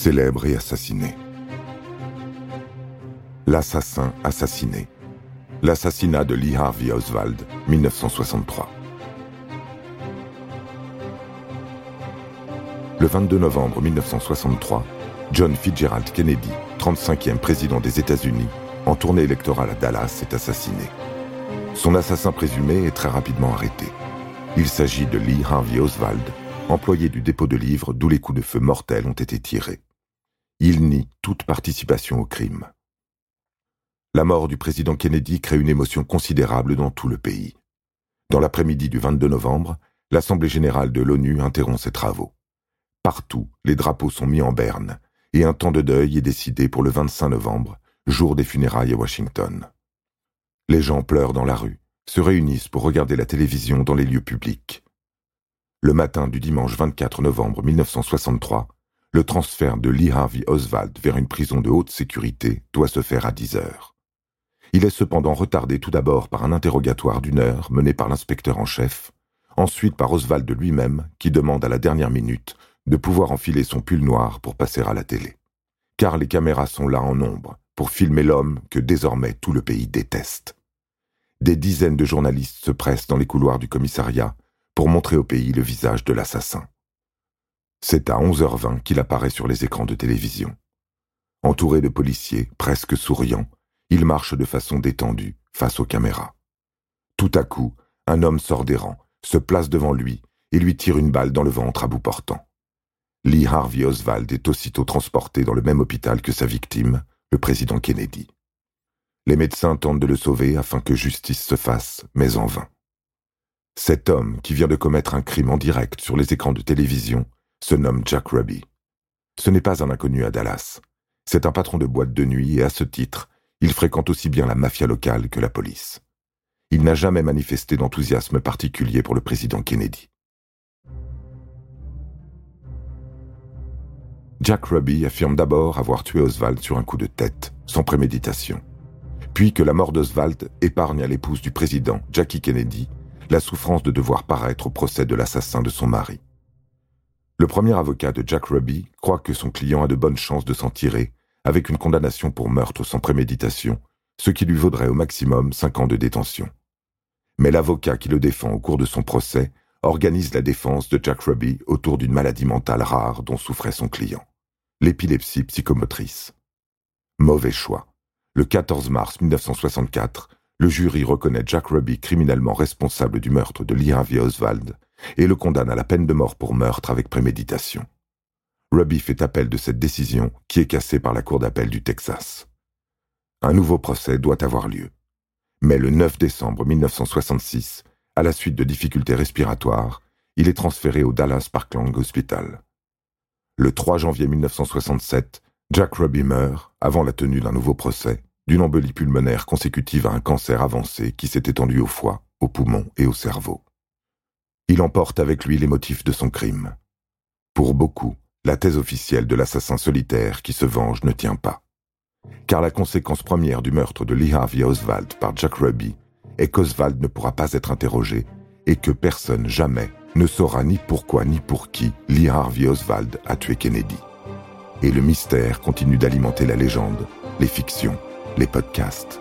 célèbre et assassiné. L'assassin assassiné. L'assassinat de Lee Harvey Oswald, 1963. Le 22 novembre 1963, John Fitzgerald Kennedy, 35e président des États-Unis, en tournée électorale à Dallas, est assassiné. Son assassin présumé est très rapidement arrêté. Il s'agit de Lee Harvey Oswald, employé du dépôt de livres d'où les coups de feu mortels ont été tirés. Il nie toute participation au crime. La mort du président Kennedy crée une émotion considérable dans tout le pays. Dans l'après-midi du 22 novembre, l'Assemblée générale de l'ONU interrompt ses travaux. Partout, les drapeaux sont mis en berne, et un temps de deuil est décidé pour le 25 novembre, jour des funérailles à Washington. Les gens pleurent dans la rue, se réunissent pour regarder la télévision dans les lieux publics. Le matin du dimanche 24 novembre 1963, le transfert de Lee Harvey Oswald vers une prison de haute sécurité doit se faire à 10 heures. Il est cependant retardé tout d'abord par un interrogatoire d'une heure mené par l'inspecteur en chef, ensuite par Oswald lui-même qui demande à la dernière minute de pouvoir enfiler son pull noir pour passer à la télé. Car les caméras sont là en nombre pour filmer l'homme que désormais tout le pays déteste. Des dizaines de journalistes se pressent dans les couloirs du commissariat pour montrer au pays le visage de l'assassin. C'est à 11h20 qu'il apparaît sur les écrans de télévision. Entouré de policiers, presque souriants, il marche de façon détendue face aux caméras. Tout à coup, un homme sort des rangs, se place devant lui et lui tire une balle dans le ventre à bout portant. Lee Harvey Oswald est aussitôt transporté dans le même hôpital que sa victime, le président Kennedy. Les médecins tentent de le sauver afin que justice se fasse, mais en vain. Cet homme, qui vient de commettre un crime en direct sur les écrans de télévision, se nomme Jack Ruby. Ce n'est pas un inconnu à Dallas. C'est un patron de boîte de nuit et à ce titre, il fréquente aussi bien la mafia locale que la police. Il n'a jamais manifesté d'enthousiasme particulier pour le président Kennedy. Jack Ruby affirme d'abord avoir tué Oswald sur un coup de tête, sans préméditation, puis que la mort d'Oswald épargne à l'épouse du président, Jackie Kennedy, la souffrance de devoir paraître au procès de l'assassin de son mari. Le premier avocat de Jack Ruby croit que son client a de bonnes chances de s'en tirer, avec une condamnation pour meurtre sans préméditation, ce qui lui vaudrait au maximum cinq ans de détention. Mais l'avocat qui le défend au cours de son procès organise la défense de Jack Ruby autour d'une maladie mentale rare dont souffrait son client l'épilepsie psychomotrice. Mauvais choix. Le 14 mars 1964, le jury reconnaît Jack Ruby criminellement responsable du meurtre de Lee Harvey Oswald et le condamne à la peine de mort pour meurtre avec préméditation. Ruby fait appel de cette décision qui est cassée par la Cour d'appel du Texas. Un nouveau procès doit avoir lieu. Mais le 9 décembre 1966, à la suite de difficultés respiratoires, il est transféré au Dallas Parkland Hospital. Le 3 janvier 1967, Jack Ruby meurt, avant la tenue d'un nouveau procès, d'une embolie pulmonaire consécutive à un cancer avancé qui s'est étendu au foie, aux poumons et au cerveau. Il emporte avec lui les motifs de son crime. Pour beaucoup, la thèse officielle de l'assassin solitaire qui se venge ne tient pas. Car la conséquence première du meurtre de Lee Harvey Oswald par Jack Ruby est qu'Oswald ne pourra pas être interrogé et que personne jamais ne saura ni pourquoi ni pour qui Lee Harvey Oswald a tué Kennedy. Et le mystère continue d'alimenter la légende, les fictions, les podcasts